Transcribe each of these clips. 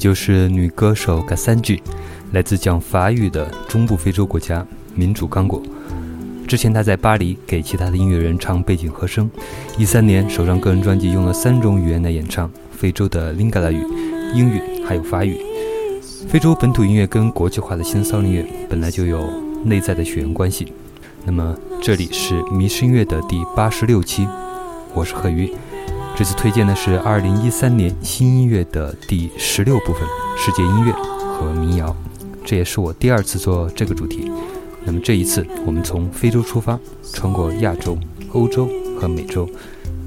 就是女歌手 g a s a n j i 来自讲法语的中部非洲国家民主刚果。之前她在巴黎给其他的音乐人唱背景和声。一三年首张个人专辑用了三种语言来演唱：非洲的林嘎拉语、英语还有法语。非洲本土音乐跟国际化的新骚音乐本来就有内在的血缘关系。那么这里是迷失音乐的第八十六期，我是贺鱼。这次推荐的是二零一三年新音乐的第十六部分——世界音乐和民谣。这也是我第二次做这个主题。那么这一次，我们从非洲出发，穿过亚洲、欧洲和美洲，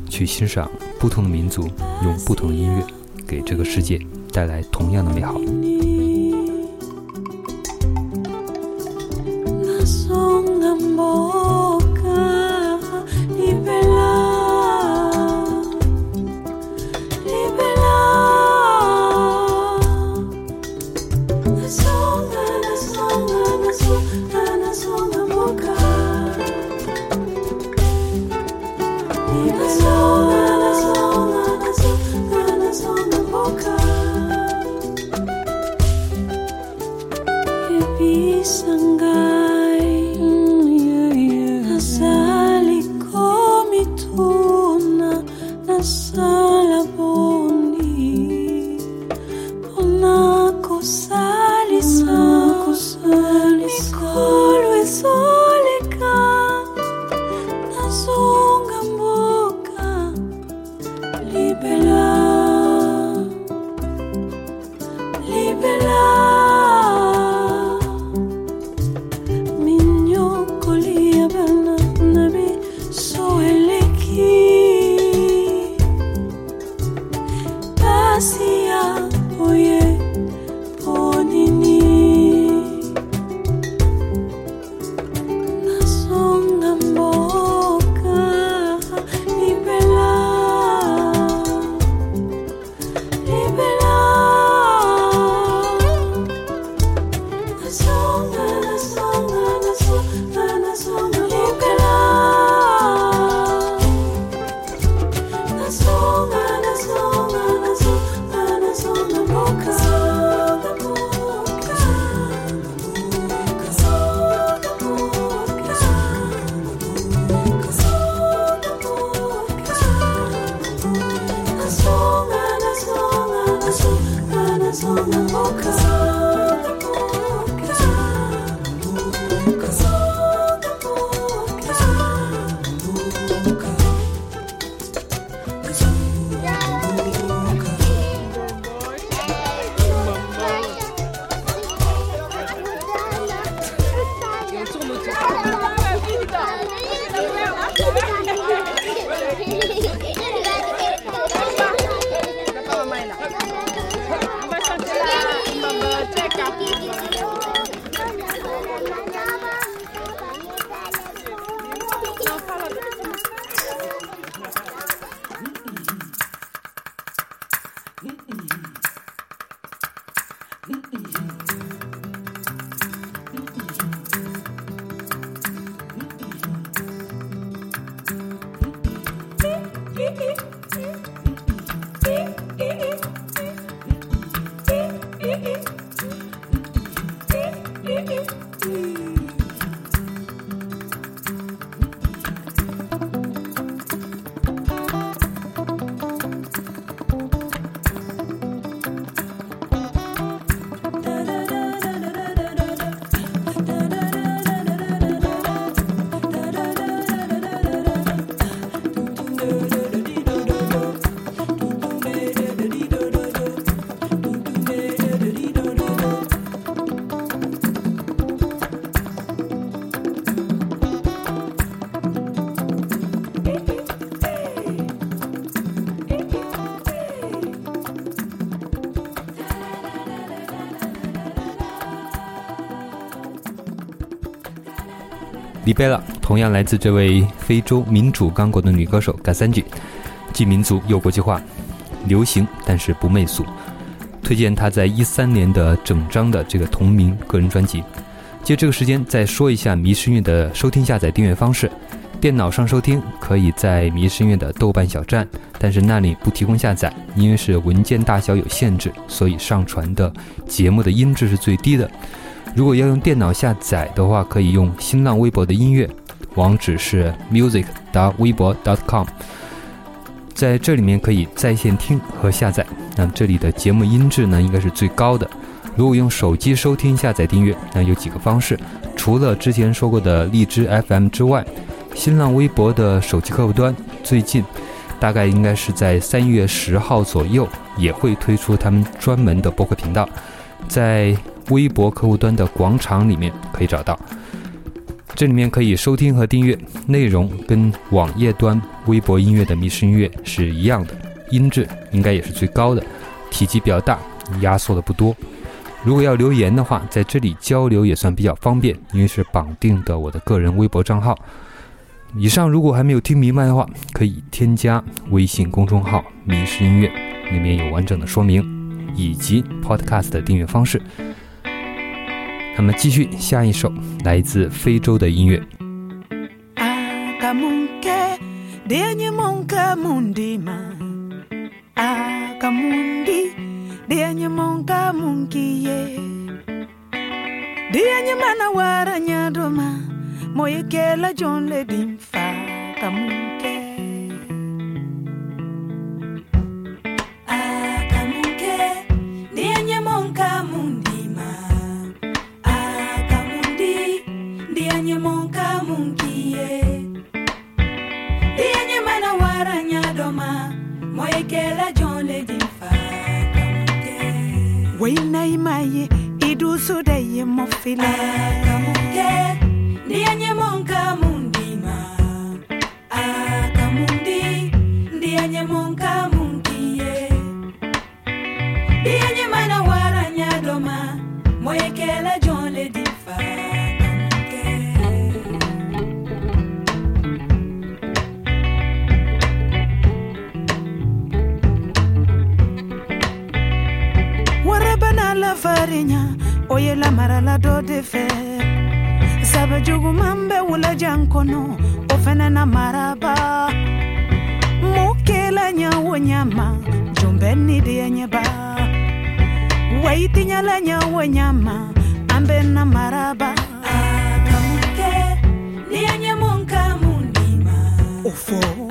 去欣赏不同的民族用不同的音乐给这个世界带来同样的美好。贝拉同样来自这位非洲民主刚果的女歌手嘎三句，既民族又国际化，流行但是不媚俗。推荐她在一三年的整张的这个同名个人专辑。借这个时间再说一下迷失音乐的收听、下载、订阅方式。电脑上收听可以在迷失音乐的豆瓣小站，但是那里不提供下载，因为是文件大小有限制，所以上传的节目的音质是最低的。如果要用电脑下载的话，可以用新浪微博的音乐，网址是 music. 微博 .com，在这里面可以在线听和下载。那这里的节目音质呢，应该是最高的。如果用手机收听、下载、订阅，那有几个方式。除了之前说过的荔枝 FM 之外，新浪微博的手机客户端最近，大概应该是在三月十号左右，也会推出他们专门的播客频道，在。微博客户端的广场里面可以找到，这里面可以收听和订阅，内容跟网页端微博音乐的迷失音乐是一样的，音质应该也是最高的，体积比较大，压缩的不多。如果要留言的话，在这里交流也算比较方便，因为是绑定的我的个人微博账号。以上如果还没有听明白的话，可以添加微信公众号“迷失音乐”，里面有完整的说明以及 Podcast 的订阅方式。那么继续下一首来自非洲的音乐。manye monka munkie. Dienye mana waranya doma Moekela John Ledimfa Weina imaye idusu daye mofile. Akamuke Dienye monka mundima. Akamundi Dienye monka munkie. Dienye mana waranya doma Moekela farinya oye lamara la dɔ de fɛ sɛbɛ juguman bɛ wulajan kɔnɔ o fɛnɛ na maraba. Mo kela ɲa wo ɲama jɔn bɛ ni deya ɲɛba wayi tiɲala ɲa wo ɲama an bɛ na maraba. O fɔ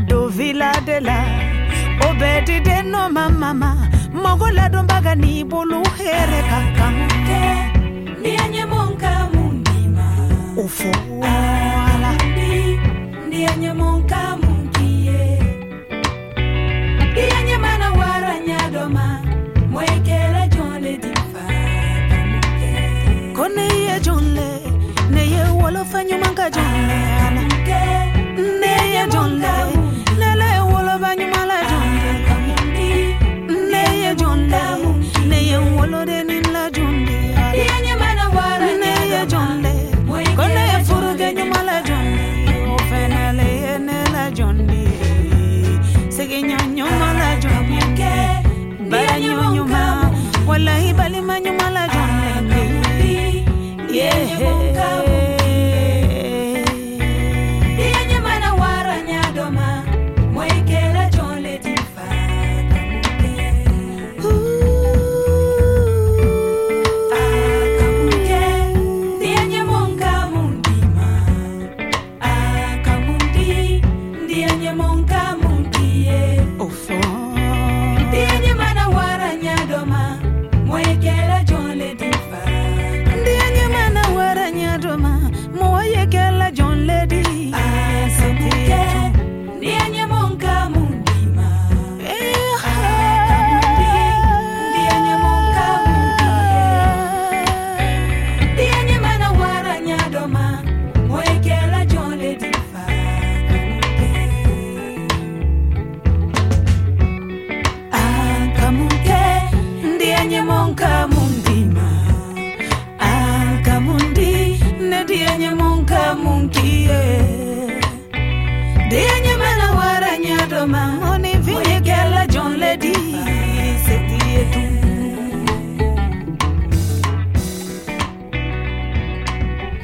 Odo Villa de la Obedi de no mama Mogola don bagani ni bulu here kaka Ke ni anye monka mundima Ufo wala ah, Ni anye monka munkie. Ni anye mana wara nyadoma Mwekela jone difata muke Kone ye jone Ne ye wolo fanyo manka jone Ke ne ye jone when you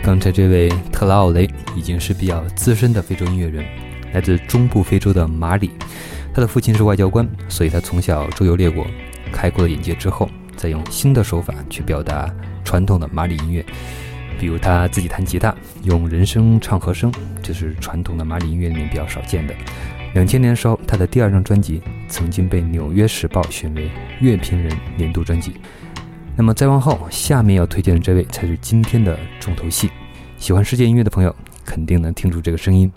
刚才这位特拉奥雷已经是比较资深的非洲音乐人来自中部非洲的马里他的父亲是外交官所以他从小周游列国开阔了眼界之后再用新的手法去表达传统的马里音乐。比如他自己弹吉他，用人声唱和声，这是传统的马里音乐里面比较少见的。两千年的时候，他的第二张专辑曾经被《纽约时报》选为乐评人年度专辑。那么再往后，下面要推荐的这位才是今天的重头戏。喜欢世界音乐的朋友，肯定能听出这个声音。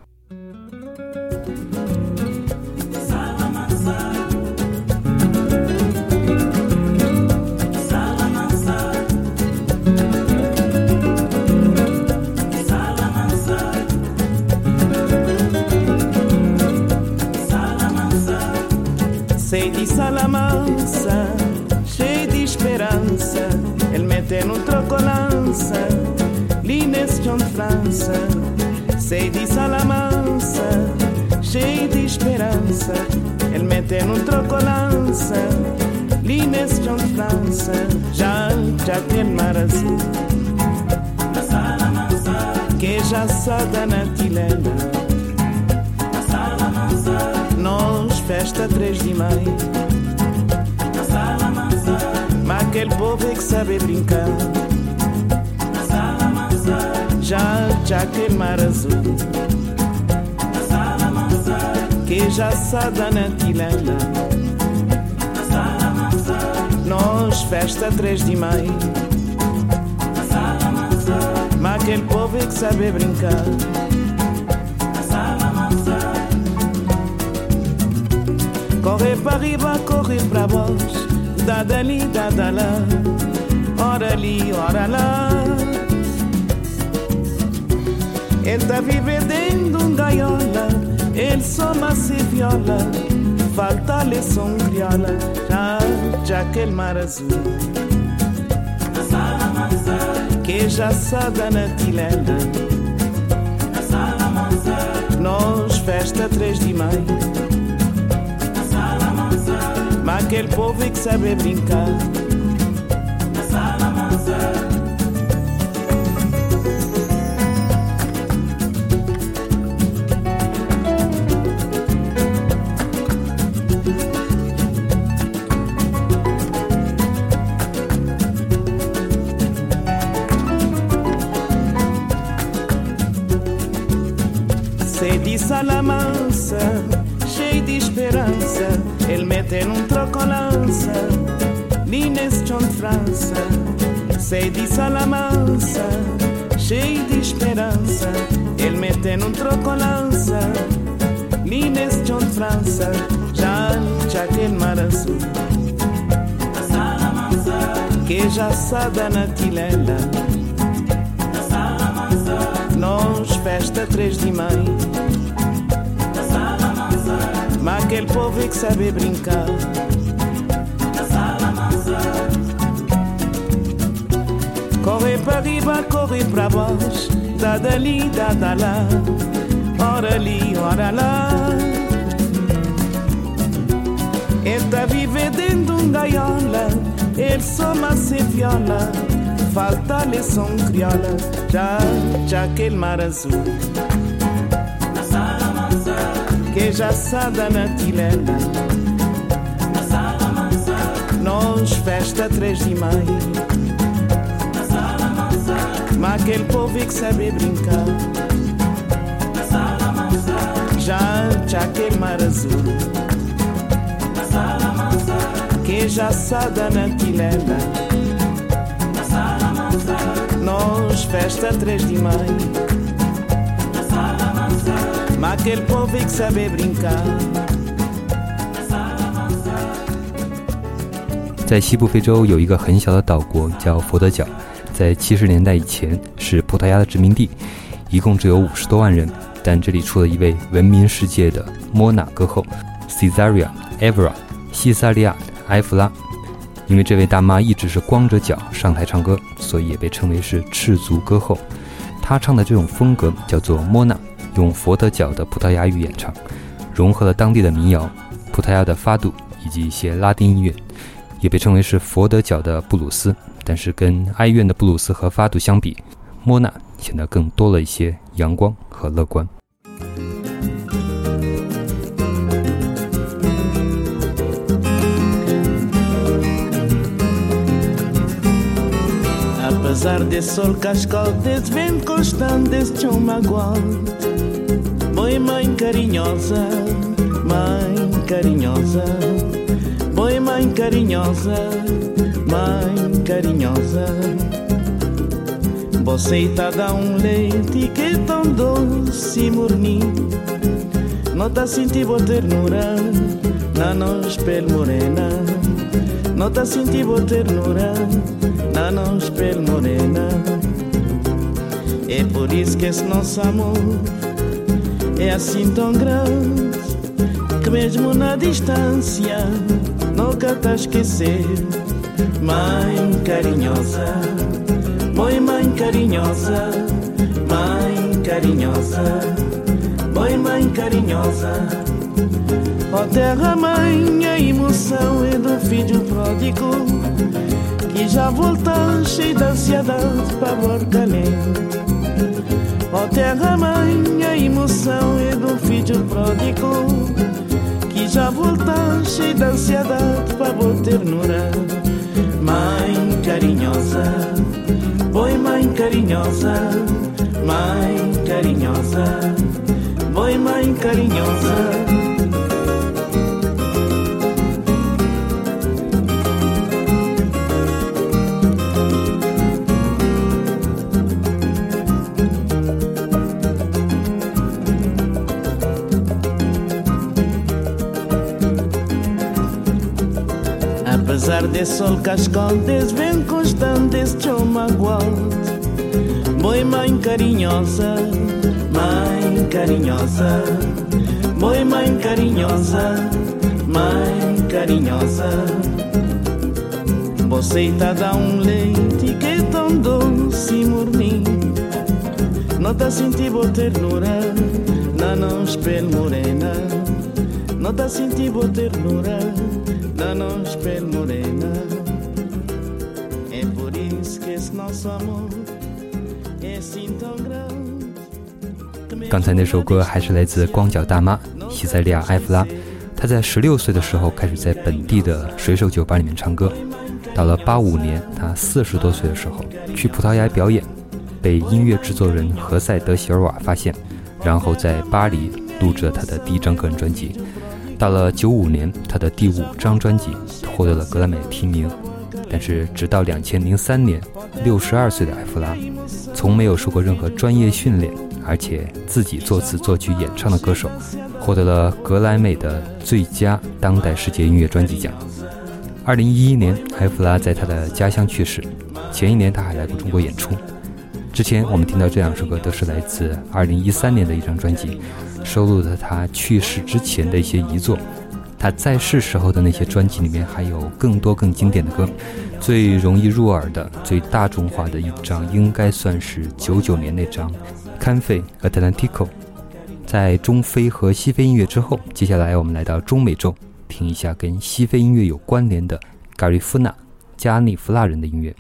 Sei de Salamança, cheio de esperança. Ele mete no troco lança, li nesse chão de França, já, já tem mar azul. Que já sada na tilena. Nós festa 3 de maio. Mas aquele povo é que sabe brincar. Já, já aquele mar azul. Que já sada na tilena. Nós festa 3 de maio. Mas aquele povo é que sabe brincar. Correr para riba, correr para baixo. Dá dali, dá da lá. Ora ali, ora lá. Ele tá vivendo de um gaiola. Ele só se viola. Falta lição crioula. Já, já aquele mar azul. Que já sada na tilena. Nós festa 3 de maio. Mas aquele povo é que sabe brincar. Sei de Salamanca, cheio de esperança. Ele mete num troco-lança, Nines John França, Jean Jacques Maraçu. Que já sabe na tilela. Nós festa três de maio. Mas aquele povo é que sabe brincar. Para riba, corre para baixo. Dá dali, dá da lá. Ora ali, ora lá. Ele tá vivendo dentro de um gaiola. Ele só se viola. Falta lição crioula. Já, já aquele mar azul. Que já sada na tilena. Nós festa 3 de maio. Mas aquele povo é que sabe brincar. Já, já aquele mar azul. Que já sada na tilena. Nós festa 3 de maio. Mas aquele povo é que sabe brincar. 在西部非洲有一个很小的岛国叫佛得角， 在七十年代以前是葡萄牙的殖民地，一共只有五十多万人。但这里出了一位闻名世界的莫纳歌后 Cesaria Evra 西萨利亚埃弗拉。因为这位大妈一直是光着脚上台唱歌，所以也被称为是赤足歌后。她唱的这种风格叫做莫纳，用佛得角的葡萄牙语演唱，融合了当地的民谣、葡萄牙的发度以及一些拉丁音乐，也被称为是佛得角的布鲁斯。但是跟哀怨的布鲁斯和发度相比，莫纳显得更多了一些阳光和乐观。Apesar desse sol cascal, desse vento constante, desse chão magoado Boi mãe carinhosa, mãe carinhosa Boi mãe carinhosa, mãe carinhosa. Você tá dá um leite que é tão doce e morninho Não tá sentindo ternura na nossa pele morena. Não tá sentindo ternura na nossa pele morena. É por isso que esse nosso amor é assim tão grande Que mesmo na distância nunca tá esquecer Mãe carinhosa, mãe mãe carinhosa Mãe carinhosa, mãe mãe carinhosa. Ó terra mãe, a emoção é do filho pródigo Que já voltou cheio de ansiedade para Borcalém Ó terra mãe, a emoção é do filho pródigo Que já voltou cheio de ansiedade para boa ternura Mãe carinhosa, boi mãe carinhosa Mãe carinhosa, boi mãe carinhosa Desse sol cascante, vem constante, este magoado Boi mãe carinhosa, mãe carinhosa Boi mãe carinhosa, mãe carinhosa Você está dá um leite que é tão doce e morninho Não tá sentindo ternura, não não espelho morena. Não tá sentindo ternura 刚才那首歌还是来自光脚大妈西塞利亚·埃弗拉。她在十六岁的时候开始在本地的水手酒吧里面唱歌。到了八五年，她四十多岁的时候去葡萄牙表演，被音乐制作人何塞·德席尔瓦发现，然后在巴黎录制了她的第一张个人专辑。到了九五年，他的第五张专辑获得了格莱美提名。但是，直到两千零三年，六十二岁的艾弗拉，从没有受过任何专业训练，而且自己作词作曲演唱的歌手，获得了格莱美的最佳当代世界音乐专辑奖。二零一一年，艾弗拉在他的家乡去世。前一年，他还来过中国演出。之前我们听到这两首歌，都是来自二零一三年的一张专辑。收录了他去世之前的一些遗作，他在世时候的那些专辑里面还有更多更经典的歌。最容易入耳的、最大众化的一张，应该算是九九年那张《Cafe Atlantico》。在中非和西非音乐之后，接下来我们来到中美洲，听一下跟西非音乐有关联的加利福纳、加利福纳人的音乐。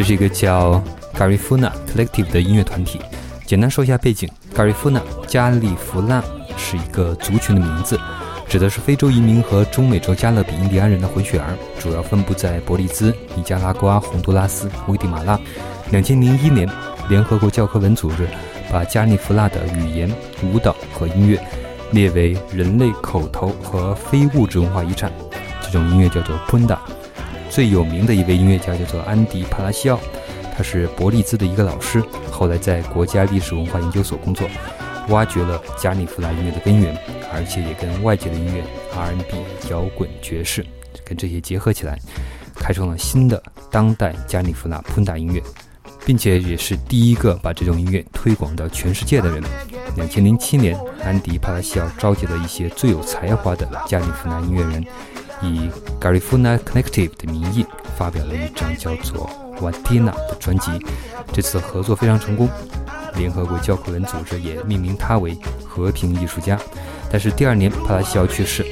这是一个叫 Garifuna Collective 的音乐团体。简单说一下背景：Garifuna 加利福纳是一个族群的名字，指的是非洲移民和中美洲加勒比印第安人的混血儿，主要分布在伯利兹、尼加拉瓜、洪都拉斯、危地马拉。两千零一年，联合国教科文组织把加利福纳的语言、舞蹈和音乐列为人类口头和非物质文化遗产。这种音乐叫做 Punda。最有名的一位音乐家叫做安迪·帕拉西奥，他是伯利兹的一个老师，后来在国家历史文化研究所工作，挖掘了加利福尼亚音乐的根源，而且也跟外界的音乐、R&B、摇滚、爵士跟这些结合起来，开创了新的当代加利福纳喷打音乐，并且也是第一个把这种音乐推广到全世界的人。两千零七年，安迪·帕拉西奥召集了一些最有才华的加利福尼亚音乐人。以 Garifuna Collective 的名义发表了一张叫做《Watina》的专辑。这次合作非常成功，联合国教科文组织也命名他为和平艺术家。但是第二年，帕拉西奥去世，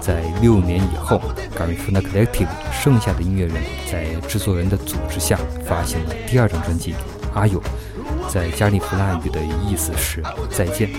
在六年以后，Garifuna Collective 剩下的音乐人在制作人的组织下发行了第二张专辑《阿友》，在加利福纳语的意思是再见。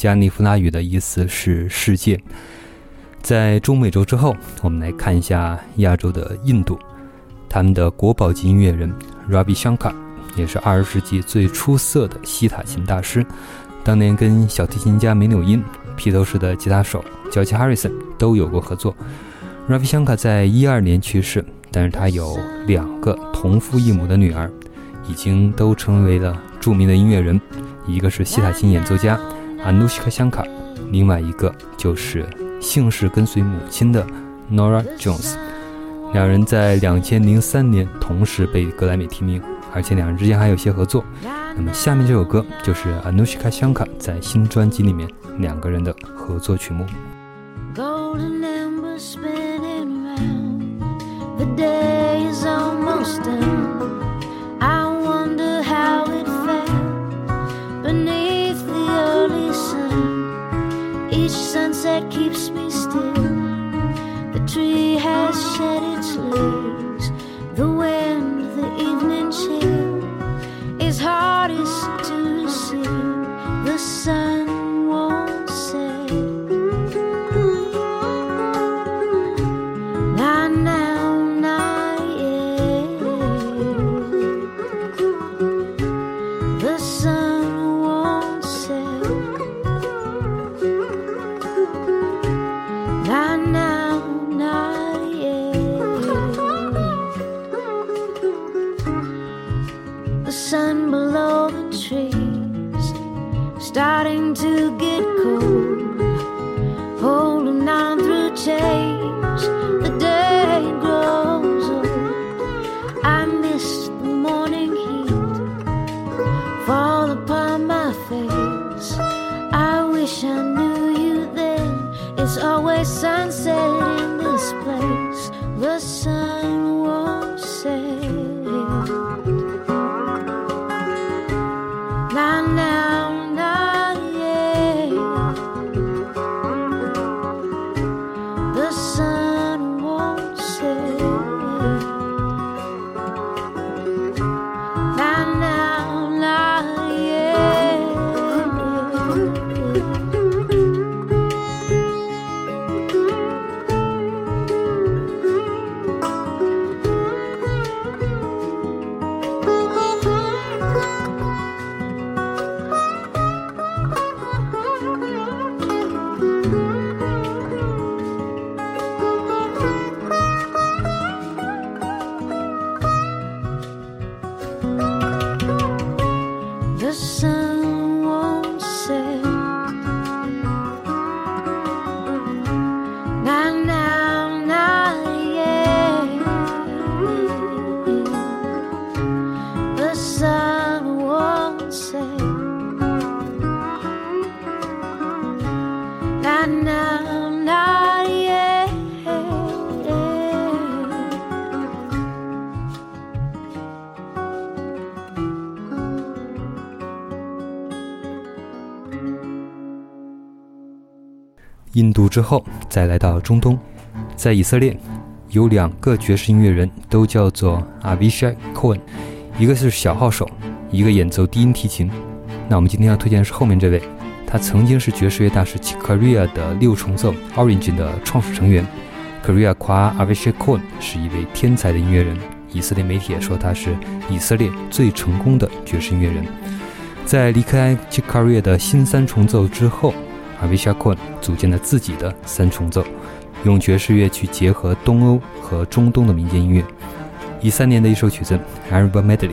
加尼夫拉语的意思是世界。在中美洲之后，我们来看一下亚洲的印度，他们的国宝级音乐人 Ravi Shankar 也是二十世纪最出色的西塔琴大师。当年跟小提琴家梅纽因、披头士的吉他手 George Harrison 都有过合作。Ravi Shankar 在一二年去世，但是他有两个同父异母的女儿，已经都成为了著名的音乐人。一个是西塔琴演奏家 Anushka Shankar，另外一个就是姓氏跟随母亲的 Nora Jones。两人在两千零三年同时被格莱美提名，而且两人之间还有些合作。那么下面这首歌就是 Anushka Shankar 在新专辑里面两个人的合作曲目。Golden embers spinning round. The day is almost done. Each sunset keeps me still. The tree has shed its leaves. The wind, the evening chill is hardest to receive. The sun won't 印度之后，再来到中东，在以色列有两个爵士音乐人，都叫做 Avishai Cohen，一个是小号手，一个演奏低音提琴。那我们今天要推荐的是后面这位，他曾经是爵士乐大师 Chick Corea 的六重奏 Origin 的创始成员。Corea 夸 Avishai Cohen 是一位天才的音乐人，以色列媒体也说他是以色列最成功的爵士音乐人。在离开 Chick Corea 的新三重奏之后，阿维夏昆组建了自己的三重奏，用爵士乐去结合东欧和中东的民间音乐。一三年的一首曲子《Arab Medley》。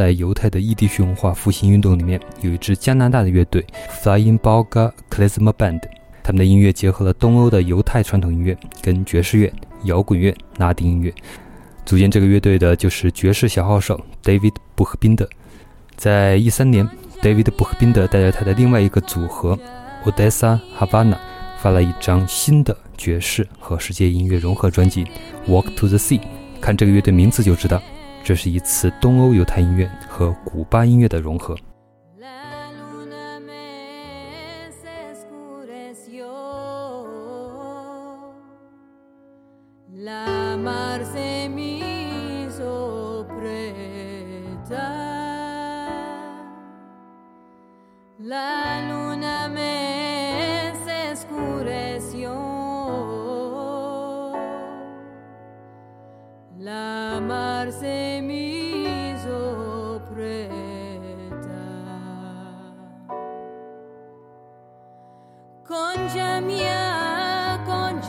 在犹太的异地区文化复兴运动里面，有一支加拿大的乐队 Flying Boga Klezmer Band，他们的音乐结合了东欧的犹太传统音乐跟爵士乐、摇滚乐、拉丁音乐。组建这个乐队的就是爵士小号手 David 布赫宾德。在一三年，David 布赫宾德带着他的另外一个组合 Odessa Havana 发了一张新的爵士和世界音乐融合专辑《Walk to the Sea》。看这个乐队名字就知道，这是一次东欧犹太音乐和古巴音乐的融合。con mia, con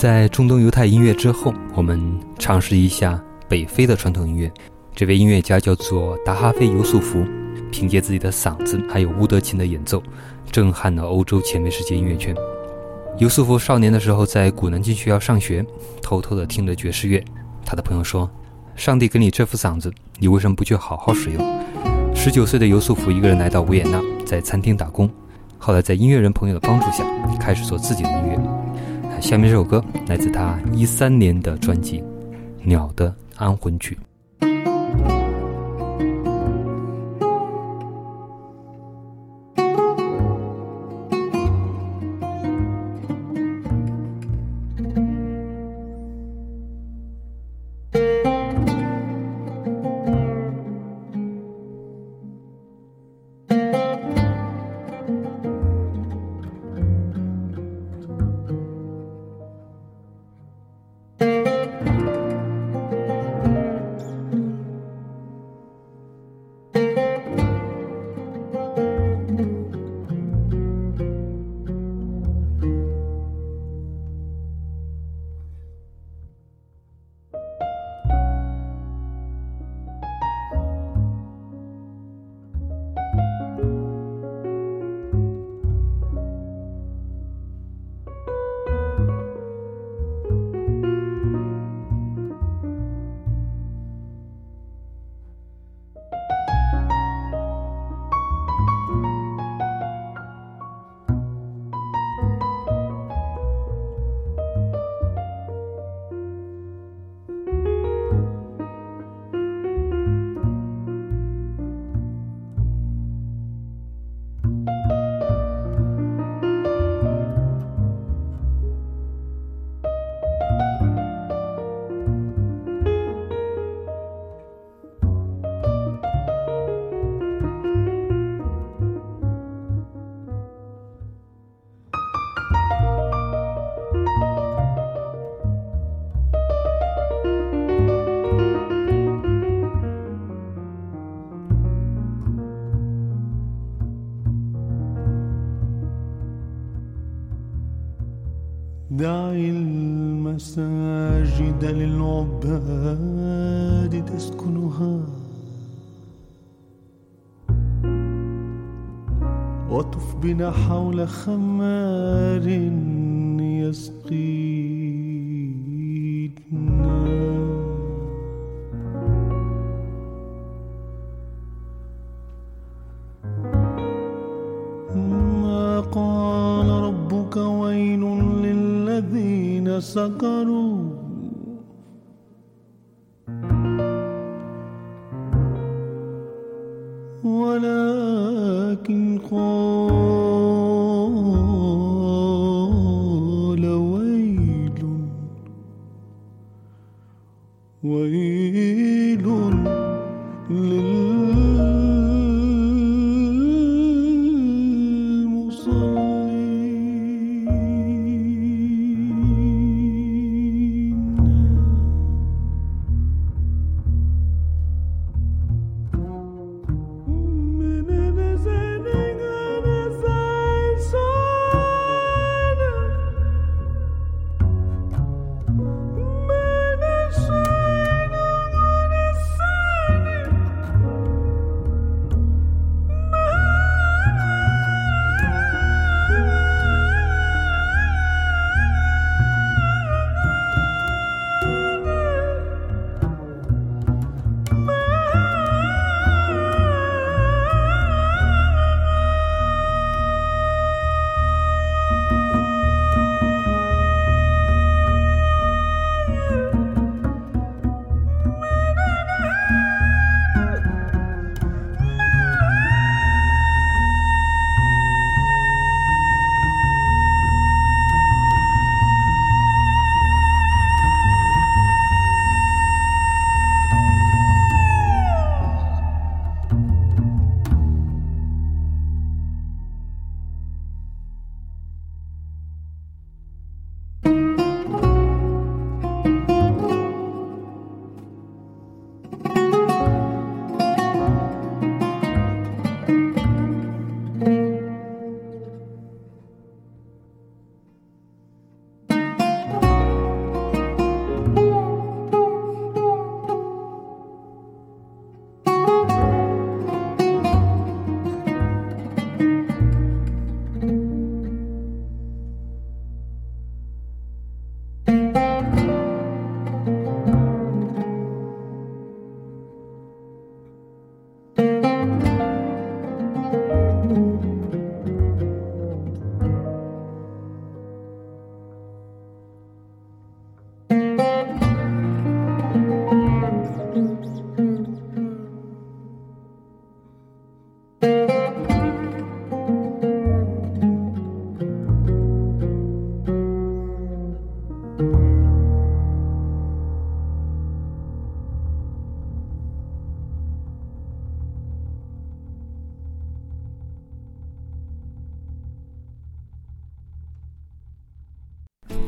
在中东犹太音乐之后，我们尝试一下北非的传统音乐。这位音乐家叫做达哈菲·尤素福，凭借自己的嗓子还有乌德琴的演奏，震撼了欧洲前卫世界音乐圈。尤素福少年的时候在古南京学校上学，偷偷地听着爵士乐。他的朋友说：“上帝给你这副嗓子，你为什么不去好好使用？”十九岁的尤素福一个人来到维也纳，在餐厅打工。后来在音乐人朋友的帮助下，开始做自己的音乐。下面这首歌来自他一三年的专辑《鸟的安魂曲》。حول خمار يسقينا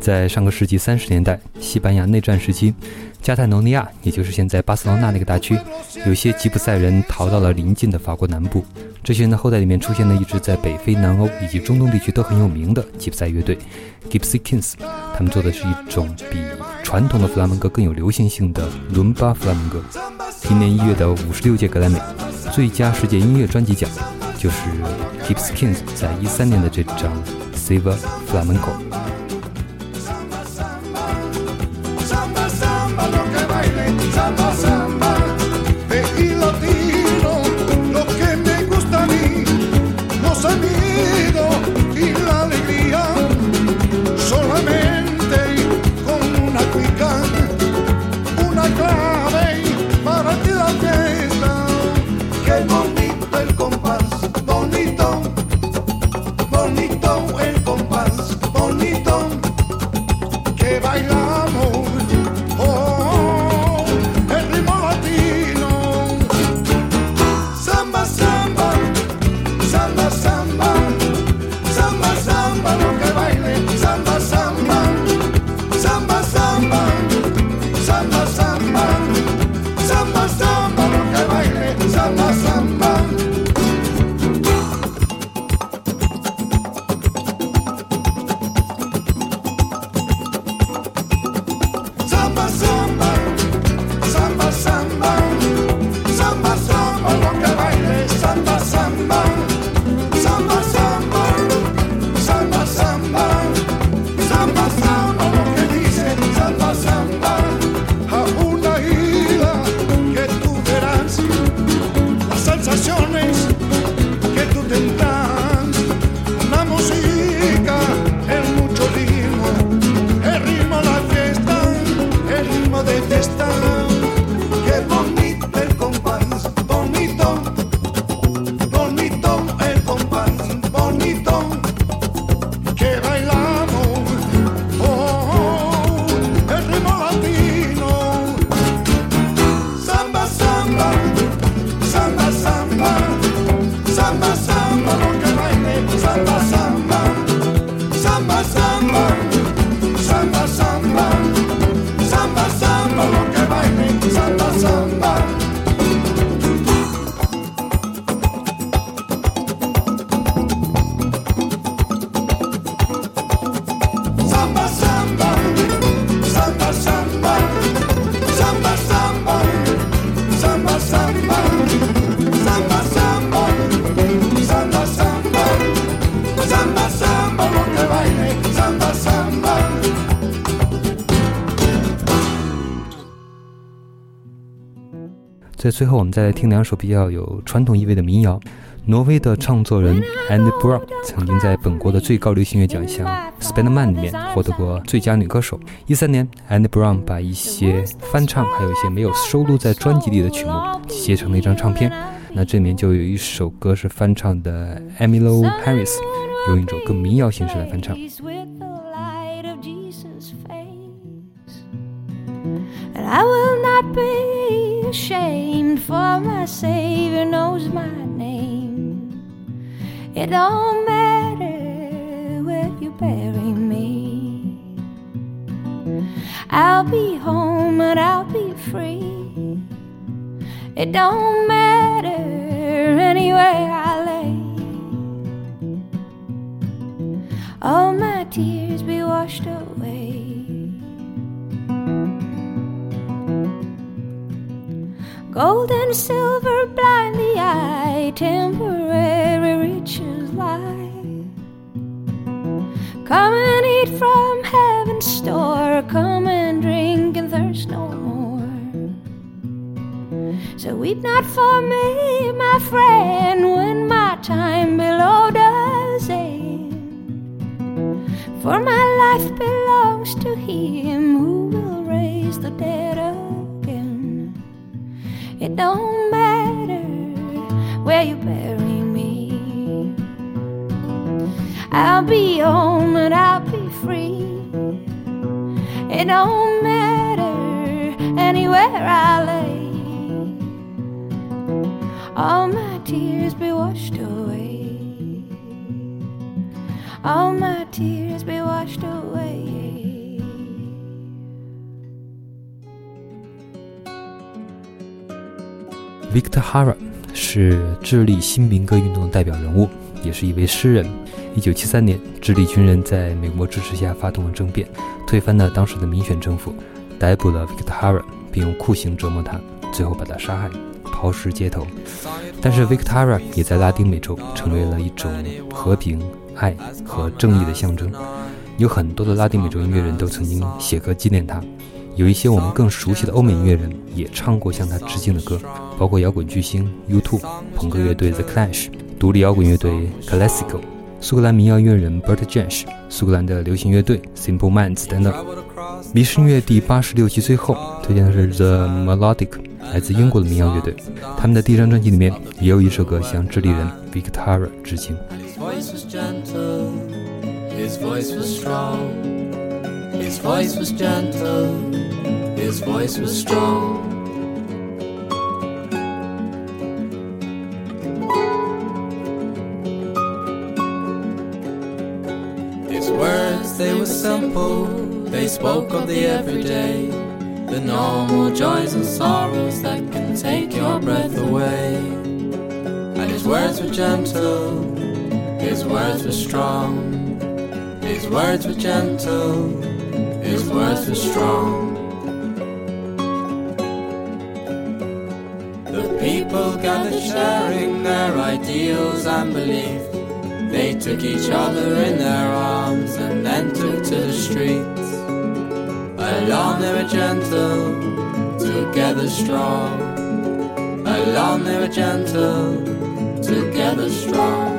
在上个世纪三十年代，西班牙内战时期，加泰罗尼亚，也就是现在巴塞罗那那个大区，有些吉普赛人逃到了邻近的法国南部。这些人的后代里面出现了一支在北非、南欧以及中东地区都很有名的吉普赛乐队 ——Gypsy Kings。他们做的是一种比传统的弗拉门戈更有流行性的伦巴弗拉门戈。今年一月的五十六届格莱美最佳世界音乐专辑奖，就是 Gypsy Kings 在一三年的这张《Silver Flamenco》。在最后，我们再来听两首比较有传统意味的民谣。挪威的唱作人 Anne Brown 曾经在本国的最高流行乐奖项 Spelleman 里面获得过最佳女歌手。一三年，Anne Brown 把一些翻唱，还有一些没有收录在专辑里的曲目，集结成了一张唱片。那这里面就有一首歌是翻唱的 e m i l o Harris，用一种更民谣形式来翻唱。Ashamed, for my Savior knows my name. It don't matter where you bury me. I'll be home and I'll be free. It don't matter anywhere I lay. All my tears be washed away. Gold and silver blind the eye, temporary riches lie. Come and eat from heaven's store, come and drink and thirst no more. So weep not for me, my friend, when my time below does end. For my life belongs to Him who will raise the dead it don't matter where you bury me. I'll be home and I'll be free. It don't matter anywhere I lay. All my tears be washed away. All my tears be washed away. Victor Hara 是智利新民歌运动的代表人物，也是一位诗人。一九七三年，智利军人在美国支持下发动了政变，推翻了当时的民选政府，逮捕了 Victor Hara，并用酷刑折磨他，最后把他杀害，抛尸街头。但是 Victor Hara 也在拉丁美洲成为了一种和平、爱和正义的象征。有很多的拉丁美洲音乐人都曾经写歌纪念他。有一些我们更熟悉的欧美音乐人也唱过向他致敬的歌，包括摇滚巨星 U2、朋克乐队 The Clash、独立摇滚乐队 Classical、苏格兰民谣音乐人 Bert Jansch、苏格兰的流行乐队 Simple Minds 等等。迷失音乐第八十六期最后推荐的是 The Melodic，来自英国的民谣乐队。他们的第一张专辑里面也有一首歌向智利人 Victor 致敬。His voice was gentle, his voice was strong. His words, they were simple, they spoke of the everyday, the normal joys and sorrows that can take your breath away. And his words were gentle, his words were strong, his words were gentle his words were strong. Sharing their ideals and belief. They took each other in their arms and then took to the streets. Alone they were gentle, together strong. Alone they were gentle, together strong.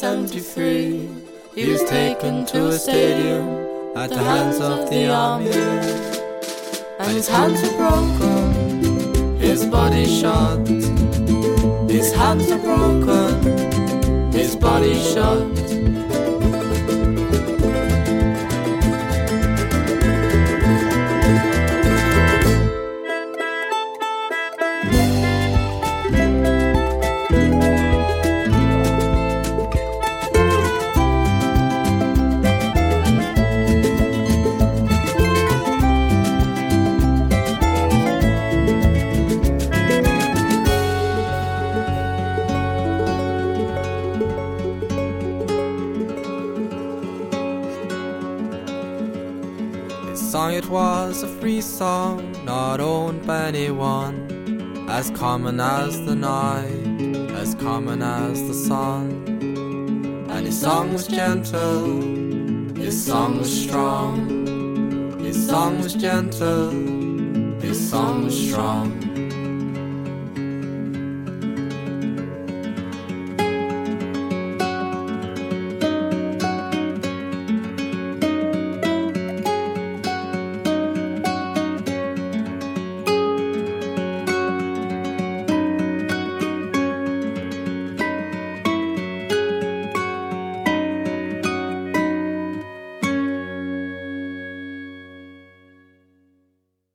1973, he was taken to a stadium at the hands of the army. And his hands were broken, his body shot. His hands were broken, his body shot. Song, not owned by anyone, as common as the night, as common as the sun. And his song was gentle, his song was strong, his song was gentle, his song was strong.